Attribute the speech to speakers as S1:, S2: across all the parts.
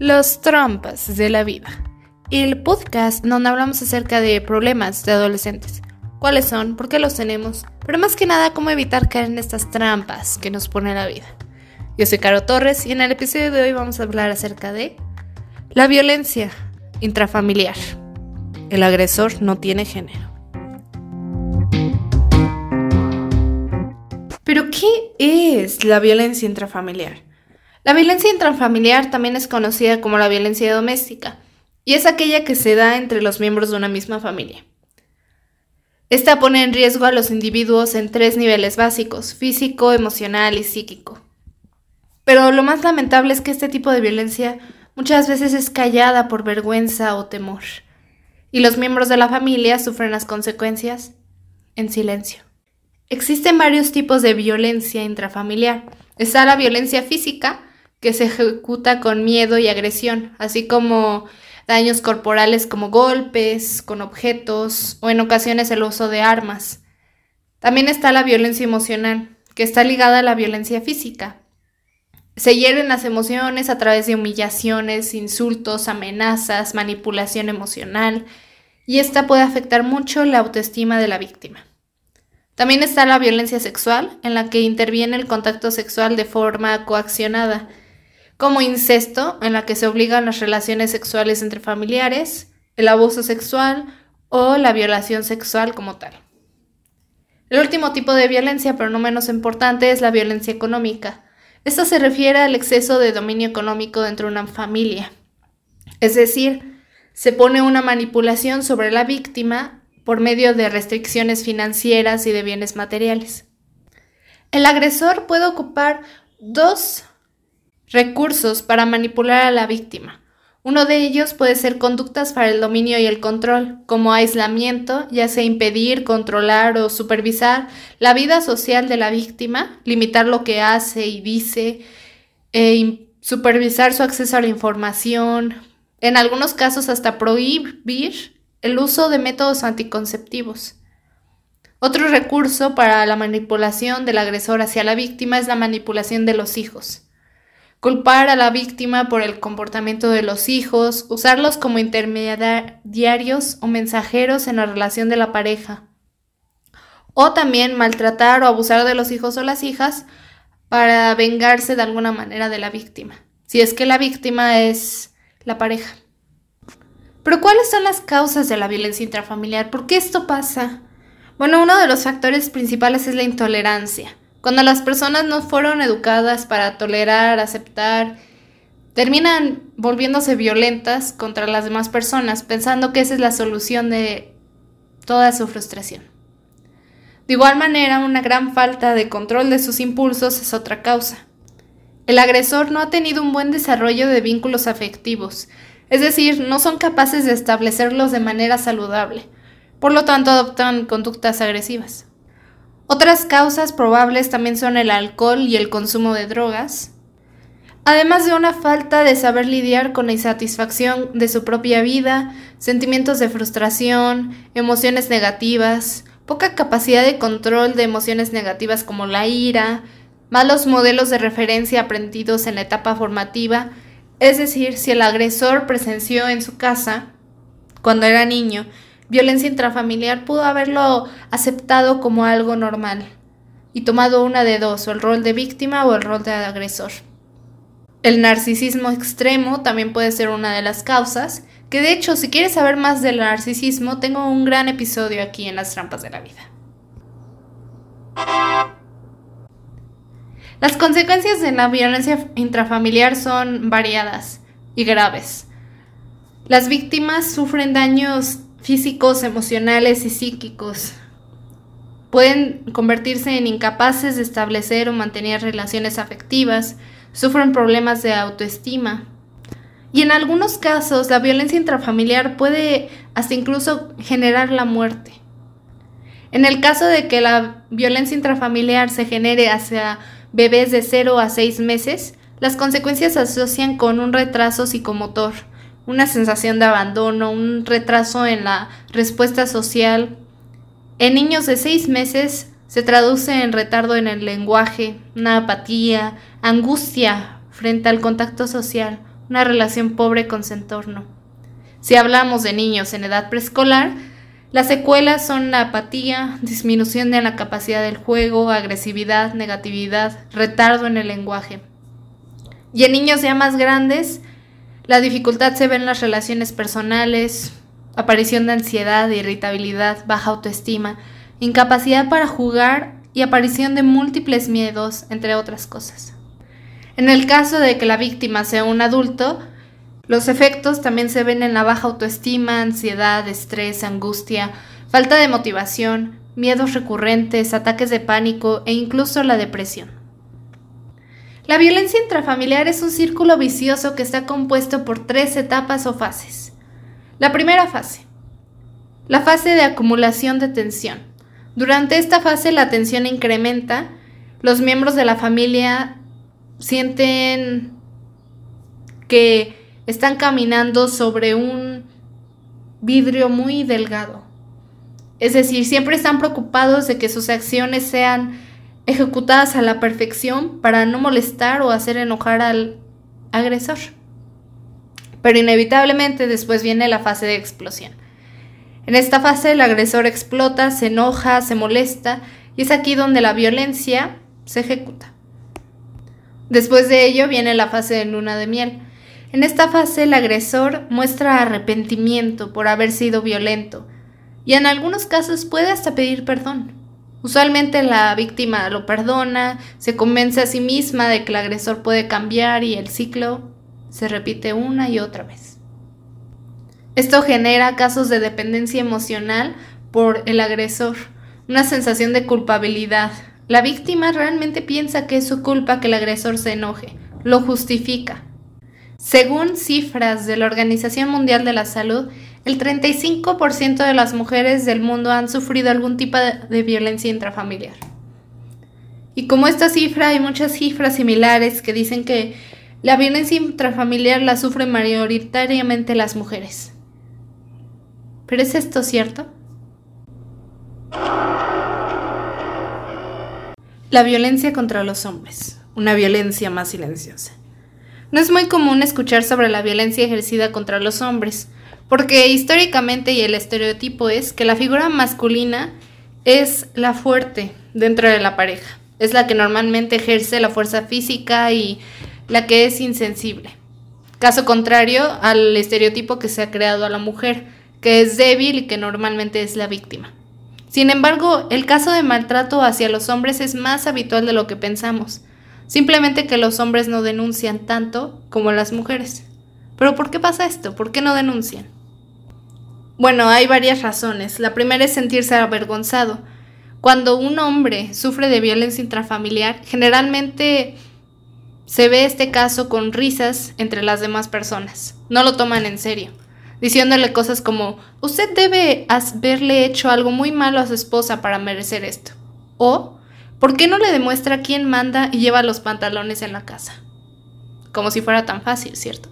S1: Los trampas de la vida, el podcast donde hablamos acerca de problemas de adolescentes, cuáles son, por qué los tenemos, pero más que nada cómo evitar caer en estas trampas que nos pone la vida. Yo soy Caro Torres y en el episodio de hoy vamos a hablar acerca de la violencia intrafamiliar. El agresor no tiene género. Pero ¿qué es la violencia intrafamiliar? La violencia intrafamiliar también es conocida como la violencia doméstica y es aquella que se da entre los miembros de una misma familia. Esta pone en riesgo a los individuos en tres niveles básicos, físico, emocional y psíquico. Pero lo más lamentable es que este tipo de violencia muchas veces es callada por vergüenza o temor, y los miembros de la familia sufren las consecuencias en silencio. Existen varios tipos de violencia intrafamiliar. Está la violencia física, que se ejecuta con miedo y agresión, así como daños corporales como golpes, con objetos o en ocasiones el uso de armas. También está la violencia emocional, que está ligada a la violencia física. Se hieren las emociones a través de humillaciones, insultos, amenazas, manipulación emocional, y esta puede afectar mucho la autoestima de la víctima. También está la violencia sexual, en la que interviene el contacto sexual de forma coaccionada, como incesto, en la que se obligan las relaciones sexuales entre familiares, el abuso sexual o la violación sexual como tal. El último tipo de violencia, pero no menos importante, es la violencia económica. Esta se refiere al exceso de dominio económico dentro de una familia. Es decir, se pone una manipulación sobre la víctima por medio de restricciones financieras y de bienes materiales. El agresor puede ocupar dos Recursos para manipular a la víctima. Uno de ellos puede ser conductas para el dominio y el control, como aislamiento, ya sea impedir, controlar o supervisar la vida social de la víctima, limitar lo que hace y dice, e supervisar su acceso a la información, en algunos casos hasta prohibir el uso de métodos anticonceptivos. Otro recurso para la manipulación del agresor hacia la víctima es la manipulación de los hijos culpar a la víctima por el comportamiento de los hijos, usarlos como intermediarios o mensajeros en la relación de la pareja. O también maltratar o abusar de los hijos o las hijas para vengarse de alguna manera de la víctima, si es que la víctima es la pareja. Pero ¿cuáles son las causas de la violencia intrafamiliar? ¿Por qué esto pasa? Bueno, uno de los factores principales es la intolerancia. Cuando las personas no fueron educadas para tolerar, aceptar, terminan volviéndose violentas contra las demás personas, pensando que esa es la solución de toda su frustración. De igual manera, una gran falta de control de sus impulsos es otra causa. El agresor no ha tenido un buen desarrollo de vínculos afectivos, es decir, no son capaces de establecerlos de manera saludable, por lo tanto adoptan conductas agresivas. Otras causas probables también son el alcohol y el consumo de drogas, además de una falta de saber lidiar con la insatisfacción de su propia vida, sentimientos de frustración, emociones negativas, poca capacidad de control de emociones negativas como la ira, malos modelos de referencia aprendidos en la etapa formativa, es decir, si el agresor presenció en su casa, cuando era niño, violencia intrafamiliar pudo haberlo aceptado como algo normal y tomado una de dos, o el rol de víctima o el rol de agresor. El narcisismo extremo también puede ser una de las causas, que de hecho si quieres saber más del narcisismo tengo un gran episodio aquí en las trampas de la vida. Las consecuencias de la violencia intrafamiliar son variadas y graves. Las víctimas sufren daños físicos, emocionales y psíquicos. Pueden convertirse en incapaces de establecer o mantener relaciones afectivas, sufren problemas de autoestima Y en algunos casos la violencia intrafamiliar puede hasta incluso generar la muerte. En el caso de que la violencia intrafamiliar se genere hacia bebés de 0 a 6 meses, las consecuencias se asocian con un retraso psicomotor, una sensación de abandono, un retraso en la respuesta social. En niños de 6 meses se traduce en retardo en el lenguaje, una apatía, angustia frente al contacto social, una relación pobre con su entorno. Si hablamos de niños en edad preescolar, las secuelas son la apatía, disminución de la capacidad del juego, agresividad, negatividad, retardo en el lenguaje. Y en niños ya más grandes, la dificultad se ve en las relaciones personales, aparición de ansiedad, irritabilidad, baja autoestima, incapacidad para jugar y aparición de múltiples miedos, entre otras cosas. En el caso de que la víctima sea un adulto, los efectos también se ven en la baja autoestima, ansiedad, estrés, angustia, falta de motivación, miedos recurrentes, ataques de pánico e incluso la depresión. La violencia intrafamiliar es un círculo vicioso que está compuesto por tres etapas o fases. La primera fase. La fase de acumulación de tensión. Durante esta fase la tensión incrementa, los miembros de la familia sienten que están caminando sobre un vidrio muy delgado. Es decir, siempre están preocupados de que sus acciones sean ejecutadas a la perfección para no molestar o hacer enojar al agresor. Pero inevitablemente después viene la fase de explosión. En esta fase el agresor explota, se enoja, se molesta y es aquí donde la violencia se ejecuta. Después de ello viene la fase de luna de miel, en esta fase el agresor muestra arrepentimiento por haber sido violento y en algunos casos puede hasta pedir perdón. Usualmente la víctima lo perdona, se convence a sí misma de que el agresor puede cambiar y el ciclo se repite una y otra vez. Esto genera casos de dependencia emocional por el agresor, una sensación de culpabilidad. La víctima realmente piensa que es su culpa que el agresor se enoje, lo justifica según cifras de la Organización Mundial de la Salud, el 35% de las mujeres del mundo han sufrido algún tipo de violencia intrafamiliar. Y como esta cifra, hay muchas cifras similares que dicen que la violencia intrafamiliar la sufren mayoritariamente las mujeres. ¿Pero es esto cierto? La violencia contra los hombres, una violencia más silenciosa. No es muy común escuchar sobre la violencia ejercida contra los hombres, porque históricamente y el estereotipo es que la figura masculina es la fuerte dentro de la pareja, es la que normalmente ejerce la fuerza física y la que es insensible. Caso contrario al estereotipo que se ha creado a la mujer, que es débil y que normalmente es la víctima. Sin embargo, el caso de maltrato hacia los hombres es más habitual de lo que pensamos. Simplemente que los hombres no denuncian tanto como las mujeres. Pero ¿por qué pasa esto? ¿Por qué no denuncian? Bueno, hay varias razones. La primera es sentirse avergonzado. Cuando un hombre sufre de violencia intrafamiliar, generalmente se ve este caso con risas entre las demás personas. No lo toman en serio, diciéndole cosas como, usted debe haberle hecho algo muy malo a su esposa para merecer esto. O, ¿Por qué no le demuestra quién manda y lleva los pantalones en la casa? Como si fuera tan fácil, ¿cierto?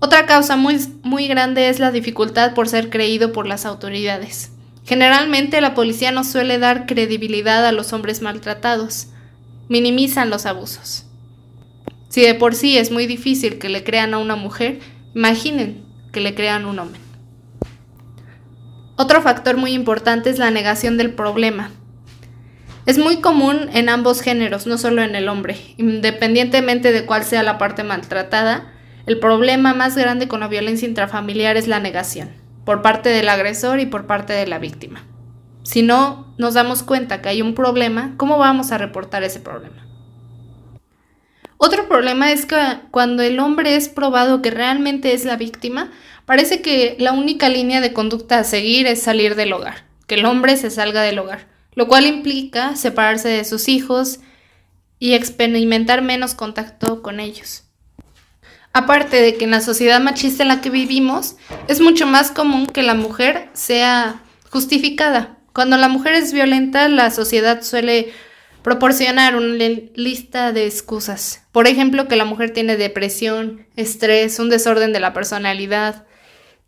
S1: Otra causa muy, muy grande es la dificultad por ser creído por las autoridades. Generalmente la policía no suele dar credibilidad a los hombres maltratados, minimizan los abusos. Si de por sí es muy difícil que le crean a una mujer, imaginen que le crean a un hombre. Otro factor muy importante es la negación del problema. Es muy común en ambos géneros, no solo en el hombre. Independientemente de cuál sea la parte maltratada, el problema más grande con la violencia intrafamiliar es la negación, por parte del agresor y por parte de la víctima. Si no nos damos cuenta que hay un problema, ¿cómo vamos a reportar ese problema? Otro problema es que cuando el hombre es probado que realmente es la víctima, parece que la única línea de conducta a seguir es salir del hogar, que el hombre se salga del hogar lo cual implica separarse de sus hijos y experimentar menos contacto con ellos. Aparte de que en la sociedad machista en la que vivimos es mucho más común que la mujer sea justificada. Cuando la mujer es violenta, la sociedad suele proporcionar una lista de excusas. Por ejemplo, que la mujer tiene depresión, estrés, un desorden de la personalidad,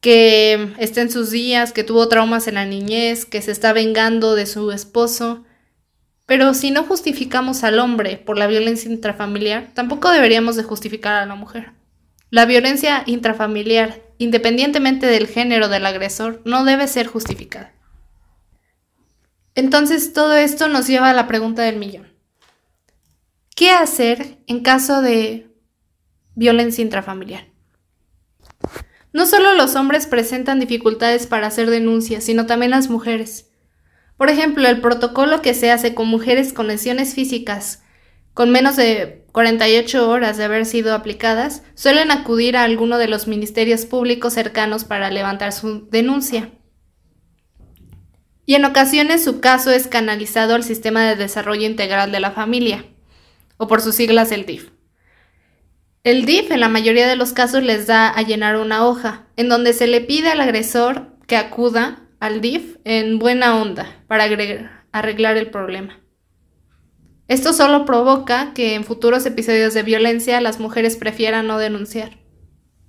S1: que está en sus días, que tuvo traumas en la niñez, que se está vengando de su esposo. Pero si no justificamos al hombre por la violencia intrafamiliar, tampoco deberíamos de justificar a la mujer. La violencia intrafamiliar, independientemente del género del agresor, no debe ser justificada. Entonces todo esto nos lleva a la pregunta del millón. ¿Qué hacer en caso de violencia intrafamiliar? No solo los hombres presentan dificultades para hacer denuncias, sino también las mujeres. Por ejemplo, el protocolo que se hace con mujeres con lesiones físicas con menos de 48 horas de haber sido aplicadas, suelen acudir a alguno de los ministerios públicos cercanos para levantar su denuncia y en ocasiones su caso es canalizado al Sistema de Desarrollo Integral de la Familia, o por sus siglas el DIF. El DIF en la mayoría de los casos les da a llenar una hoja, en donde se le pide al agresor que acuda al DIF en buena onda para arreglar el problema. Esto solo provoca que en futuros episodios de violencia las mujeres prefieran no denunciar.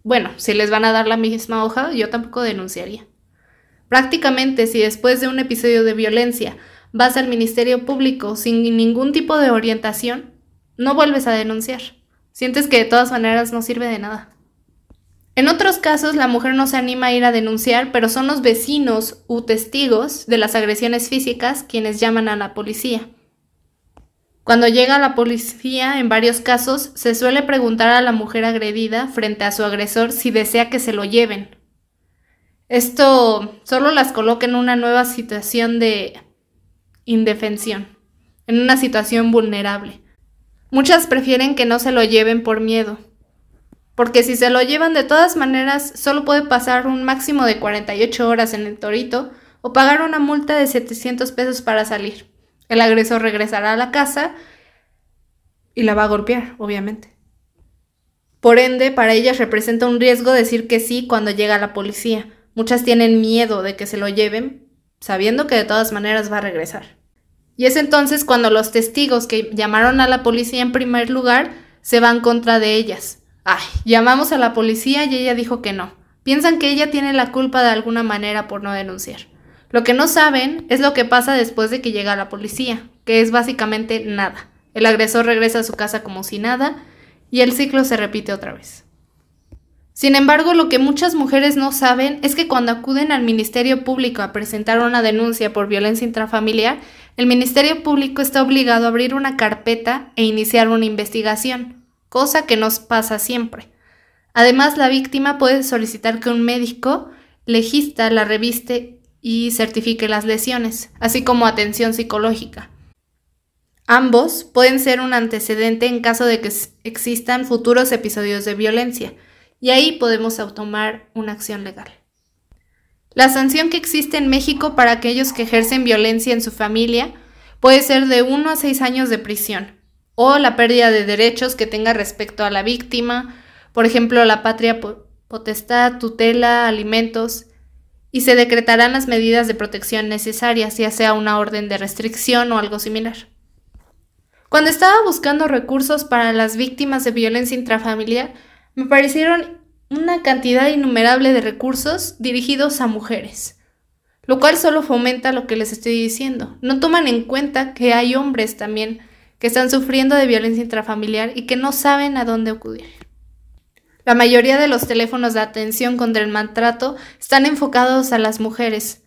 S1: Bueno, si les van a dar la misma hoja, yo tampoco denunciaría. Prácticamente si después de un episodio de violencia vas al Ministerio Público sin ningún tipo de orientación, no vuelves a denunciar. Sientes que de todas maneras no sirve de nada. En otros casos, la mujer no se anima a ir a denunciar, pero son los vecinos u testigos de las agresiones físicas quienes llaman a la policía. Cuando llega la policía, en varios casos, se suele preguntar a la mujer agredida frente a su agresor si desea que se lo lleven, esto solo las coloca en una nueva situación de indefensión, en una situación vulnerable. Muchas prefieren que no se lo lleven por miedo, porque si se lo llevan de todas maneras solo puede pasar un máximo de 48 horas en el torito o pagar una multa de 700 pesos para salir. El agresor regresará a la casa y la va a golpear, obviamente. Por ende, para ellas representa un riesgo decir que sí cuando llega la policía, Muchas tienen miedo de que se lo lleven, sabiendo que de todas maneras va a regresar. Y es entonces cuando los testigos que llamaron a la policía en primer lugar se van contra de ellas. Ay, llamamos a la policía y ella dijo que no. Piensan que ella tiene la culpa de alguna manera por no denunciar. Lo que no saben es lo que pasa después de que llega la policía, que es básicamente nada. El agresor regresa a su casa como si nada y el ciclo se repite otra vez. Sin embargo, lo que muchas mujeres no saben es que cuando acuden al Ministerio Público a presentar una denuncia por violencia intrafamiliar, el Ministerio Público está obligado a abrir una carpeta e iniciar una investigación, cosa que nos pasa siempre. Además, la víctima puede solicitar que un médico legista la reviste y certifique las lesiones, así como atención psicológica. Ambos pueden ser un antecedente en caso de que existan futuros episodios de violencia, y ahí podemos tomar una acción legal. La sanción que existe en México para aquellos que ejercen violencia en su familia puede ser de 1 a 6 años de prisión o la pérdida de derechos que tenga respecto a la víctima, por ejemplo, la patria potestad, tutela, alimentos, y se decretarán las medidas de protección necesarias, ya sea una orden de restricción o algo similar. Cuando estaba buscando recursos para las víctimas de violencia intrafamiliar, me parecieron una cantidad innumerable de recursos dirigidos a mujeres, lo cual solo fomenta lo que les estoy diciendo. No toman en cuenta que hay hombres también que están sufriendo de violencia intrafamiliar y que no saben a dónde acudir. La mayoría de los teléfonos de atención contra el maltrato están enfocados a las mujeres.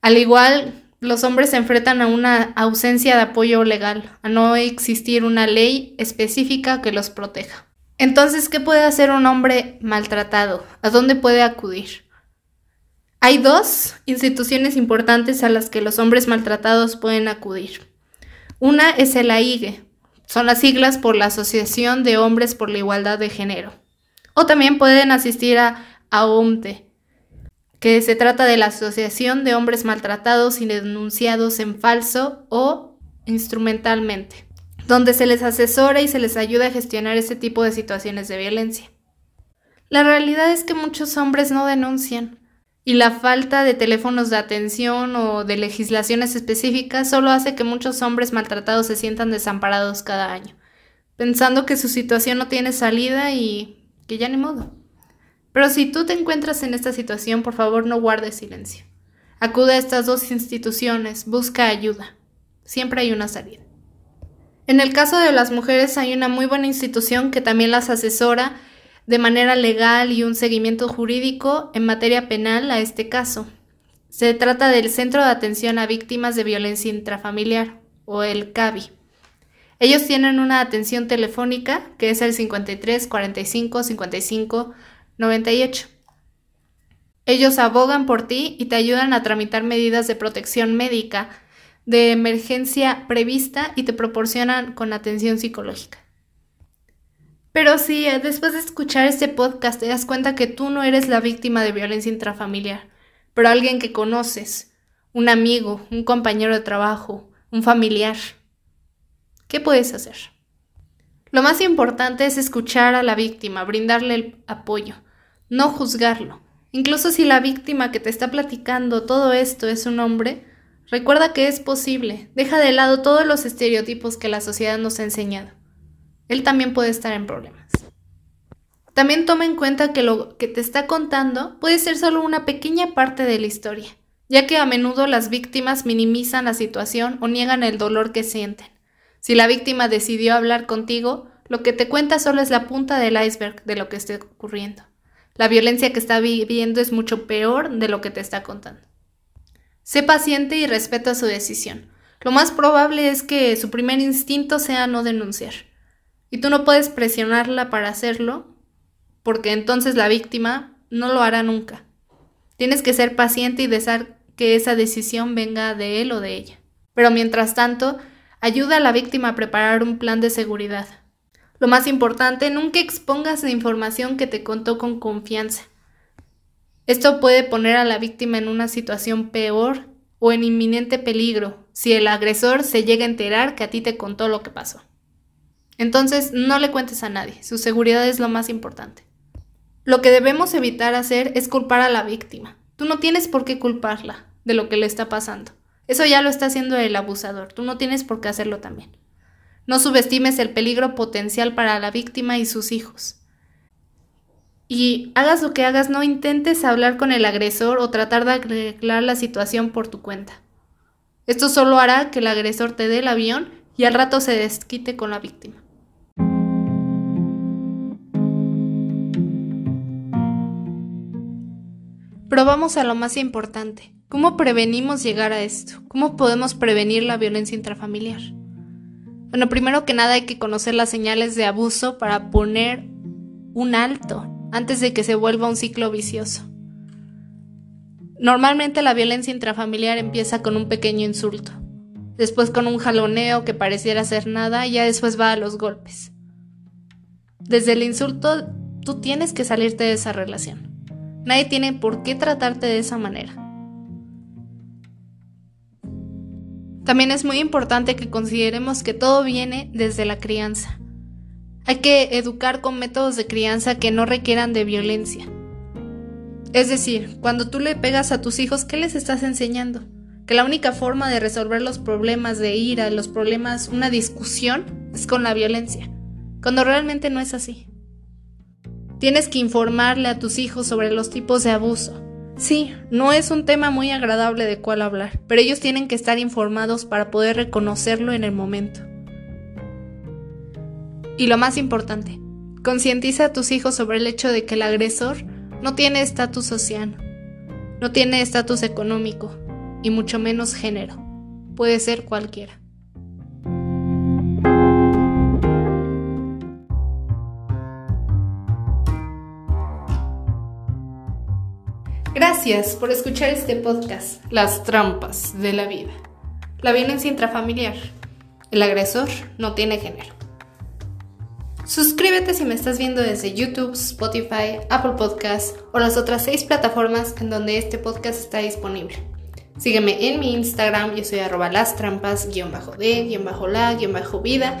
S1: Al igual, los hombres se enfrentan a una ausencia de apoyo legal, a no existir una ley específica que los proteja. Entonces, ¿qué puede hacer un hombre maltratado? ¿A dónde puede acudir? Hay dos instituciones importantes a las que los hombres maltratados pueden acudir. Una es el AIGE, son las siglas por la Asociación de Hombres por la Igualdad de Género. O también pueden asistir a AOMTE, que se trata de la Asociación de Hombres Maltratados y Denunciados en Falso o Instrumentalmente donde se les asesora y se les ayuda a gestionar este tipo de situaciones de violencia. La realidad es que muchos hombres no denuncian y la falta de teléfonos de atención o de legislaciones específicas solo hace que muchos hombres maltratados se sientan desamparados cada año, pensando que su situación no tiene salida y que ya ni modo. Pero si tú te encuentras en esta situación, por favor no guardes silencio. Acude a estas dos instituciones, busca ayuda. Siempre hay una salida. En el caso de las mujeres hay una muy buena institución que también las asesora de manera legal y un seguimiento jurídico en materia penal a este caso. Se trata del Centro de Atención a Víctimas de Violencia Intrafamiliar, o el CAVI. Ellos tienen una atención telefónica que es el 53 45 55 98. Ellos abogan por ti y te ayudan a tramitar medidas de protección médica de emergencia prevista y te proporcionan con atención psicológica. Pero si eh, después de escuchar este podcast te das cuenta que tú no eres la víctima de violencia intrafamiliar, pero alguien que conoces, un amigo, un compañero de trabajo, un familiar, ¿qué puedes hacer? Lo más importante es escuchar a la víctima, brindarle el apoyo, no juzgarlo. Incluso si la víctima que te está platicando todo esto es un hombre, recuerda que es posible. Deja de lado todos los estereotipos que la sociedad nos ha enseñado él también puede estar en problemas. También toma en cuenta que lo que te está contando puede ser solo una pequeña parte de la historia, ya que a menudo las víctimas minimizan la situación o niegan el dolor que sienten. Si la víctima decidió hablar contigo, lo que te cuenta solo es la punta del iceberg de lo que está ocurriendo. La violencia que está viviendo es mucho peor de lo que te está contando. Sé paciente y respeta su decisión. Lo más probable es que su primer instinto sea no denunciar. Y tú no puedes presionarla para hacerlo, porque entonces la víctima no lo hará nunca. Tienes que ser paciente y desear que esa decisión venga de él o de ella. Pero mientras tanto, ayuda a la víctima a preparar un plan de seguridad. Lo más importante, nunca expongas la información que te contó con confianza. Esto puede poner a la víctima en una situación peor o en inminente peligro si el agresor se llega a enterar que a ti te contó lo que pasó. Entonces, no le cuentes a nadie, su seguridad es lo más importante. Lo que debemos evitar hacer es culpar a la víctima. Tú no tienes por qué culparla de lo que le está pasando. Eso ya lo está haciendo el abusador, tú no tienes por qué hacerlo también. No subestimes el peligro potencial para la víctima y sus hijos. Y hagas lo que hagas, no intentes hablar con el agresor o tratar de arreglar la situación por tu cuenta. Esto solo hará que el agresor te dé el avión y al rato se desquite con la víctima. Pero vamos a lo más importante. ¿Cómo prevenimos llegar a esto? ¿Cómo podemos prevenir la violencia intrafamiliar? Bueno, primero que nada hay que conocer las señales de abuso para poner un alto antes de que se vuelva un ciclo vicioso. Normalmente la violencia intrafamiliar empieza con un pequeño insulto, después con un jaloneo que pareciera ser nada y ya después va a los golpes. Desde el insulto tú tienes que salirte de esa relación. Nadie tiene por qué tratarte de esa manera. También es muy importante que consideremos que todo viene desde la crianza. Hay que educar con métodos de crianza que no requieran de violencia. Es decir, cuando tú le pegas a tus hijos, ¿qué les estás enseñando? Que la única forma de resolver los problemas de ira, los problemas, una discusión, es con la violencia, cuando realmente no es así. Tienes que informarle a tus hijos sobre los tipos de abuso. Sí, no es un tema muy agradable de cuál hablar, pero ellos tienen que estar informados para poder reconocerlo en el momento. Y lo más importante, concientiza a tus hijos sobre el hecho de que el agresor no tiene estatus social, no tiene estatus económico y mucho menos género. Puede ser cualquiera. Gracias por escuchar este podcast, Las trampas de la vida. La violencia intrafamiliar. El agresor no tiene género. Suscríbete si me estás viendo desde YouTube, Spotify, Apple Podcasts o las otras seis plataformas en donde este podcast está disponible. Sígueme en mi Instagram, yo soy arroba las trampas, guion bajo de, guion bajo la, guion bajo vida.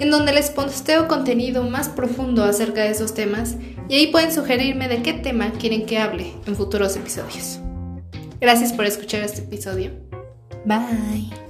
S1: En donde les posteo contenido más profundo acerca de esos temas y ahí pueden sugerirme de qué tema quieren que hable en futuros episodios. Gracias por escuchar este episodio. Bye.